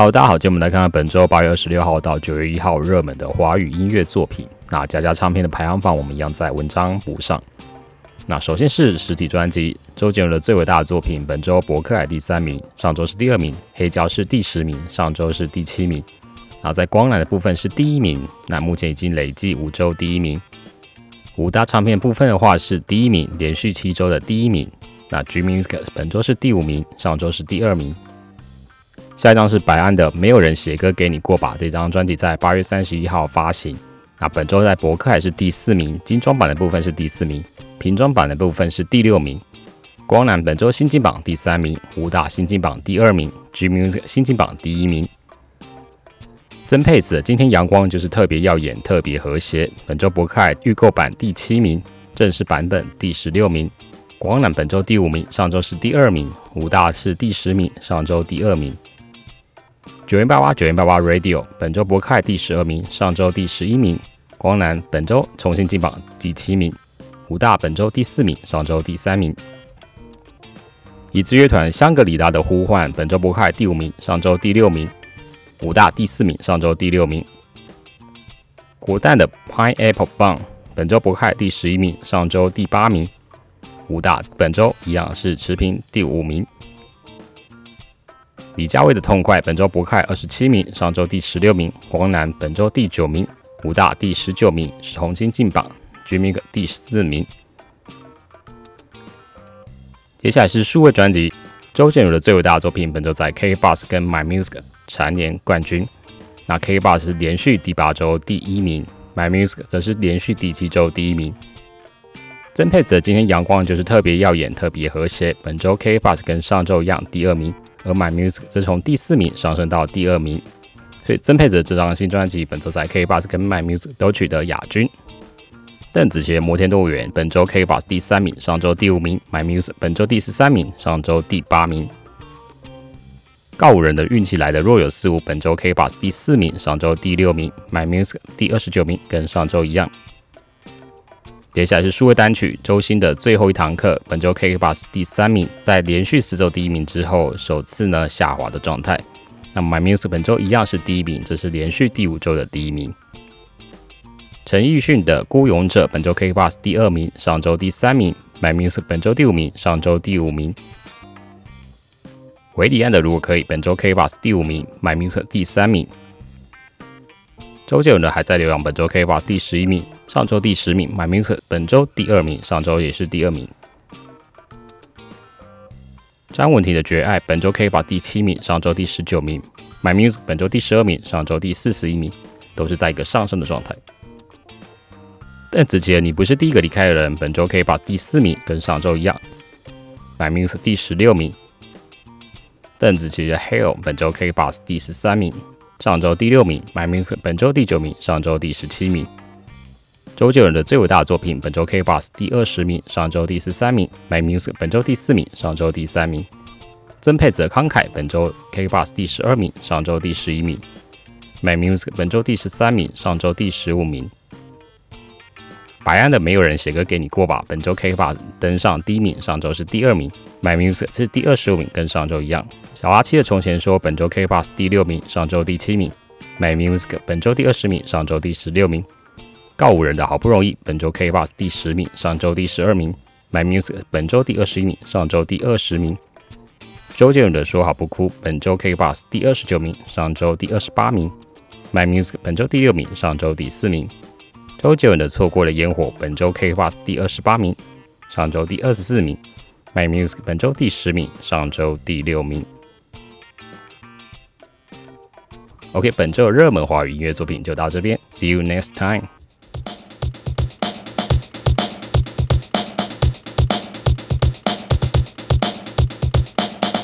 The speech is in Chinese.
Hello，大家好，今天我们来看看本周八月二十六号到九月一号热门的华语音乐作品。那佳佳唱片的排行榜，我们一样在文章补上。那首先是实体专辑，周杰伦的最伟大的作品，本周伯克莱第三名，上周是第二名；黑胶是第十名，上周是第七名。那在光缆的部分是第一名，那目前已经累计五周第一名。五大唱片部分的话是第一名，连续七周的第一名。那 Dream Music 本周是第五名，上周是第二名。下一张是白安的《没有人写歌给你过吧》，这张专辑在八月三十一号发行。那本周在博客还是第四名，精装版的部分是第四名，瓶装版的部分是第六名。光南本周新金榜第三名，武大新金榜第二名，G Music 新金榜第一名。曾沛子今天阳光就是特别耀眼，特别和谐。本周博客预购版第七名，正式版本第十六名。光南本周第五名，上周是第二名。武大是第十名，上周第二名。九零八八九零八八 Radio 本周博凯第十二名，上周第十一名。光南本周重新进榜第七名。武大本周第四名，上周第三名。已知乐团香格里拉的呼唤本周博凯第五名，上周第六名。武大第四名，上周第六名。果蛋的 Pineapple Bun 本周博凯第十一名，上周第八名。武大本周一样是持平第五名。李佳薇的痛快，本周博凯二十七名，上周第十六名；光南本周第九名，武大第十九名，是红星进榜，Jimmy 第四名。接下来是数位专辑，周杰伦的最伟大的作品，本周在 K b o s 跟 My Music 蝉联冠军。那 K b o s 是连续第八周第一名，My Music 则是连续第七周第一名。曾沛子今天阳光就是特别耀眼，特别和谐。本周 K b o s 跟上周一样，第二名。而 My Music 则从第四名上升到第二名，所以曾沛慈这张新专辑本周在 K Bus 跟 My Music 都取得亚军。邓紫棋《摩天动物园》本周 K Bus 第三名，上周第五名；My Music 本周第十三名，上周第八名。告五人的运气来的若有似无，本周 K Bus 第四名，上周第六名；My Music 第二十九名，跟上周一样。接下来是数位单曲，周星的最后一堂课，本周 K K Bus 第三名，在连续四周第一名之后，首次呢下滑的状态。那么 My Music 本周一样是第一名，这是连续第五周的第一名。陈奕迅的孤勇者，本周 K K Bus 第二名，上周第三名；My Music 本周第五名，上周第五名。韦礼安的如果可以，本周 K K Bus 第五名；My Music 第三名。周杰伦的还在流浪，本周 K Bus 第十一名。上周第十名，My Music 本周第二名，上周也是第二名。张文婷的《绝爱》本周可以把第七名，上周第十九名；My Music 本周第十二名，上周第四十一名，都是在一个上升的状态。邓紫棋，你不是第一个离开的人，本周可以把第四名，跟上周一样；My Music 第十六名。邓紫棋的《Hell》本周可以把第十三名，上周第六名；My Music 本周第九名，上周第十七名。周杰伦的最伟大的作品，本周 K boss 第二十名，上周第十三名；My Music 本周第四名，上周第三名。曾沛泽慷慨本周 K boss 第十二名，上周第十一名；My Music 本周第十三名，上周第十五名。白安的没有人写歌给你过吧，本周 K Bus 登上第一名，上周是第二名；My Music 是第二十五名，跟上周一样。小阿七的从前说，本周 K Bus 第六名，上周第七名；My Music 本周第二十名，上周第十六名。告五人的好不容易，本周 K Bus 第十名，上周第十二名；My Music 本周第二十一名，上周第二十名。周杰伦的说好不哭，本周 K Bus 第二十九名，上周第二十八名；My Music 本周第六名，上周第四名。周杰伦的错过了烟火，本周 K Bus 第二十八名，上周第二十四名；My Music 本周第十名，上周第六名。OK，本周热门华语音乐作品就到这边，See you next time。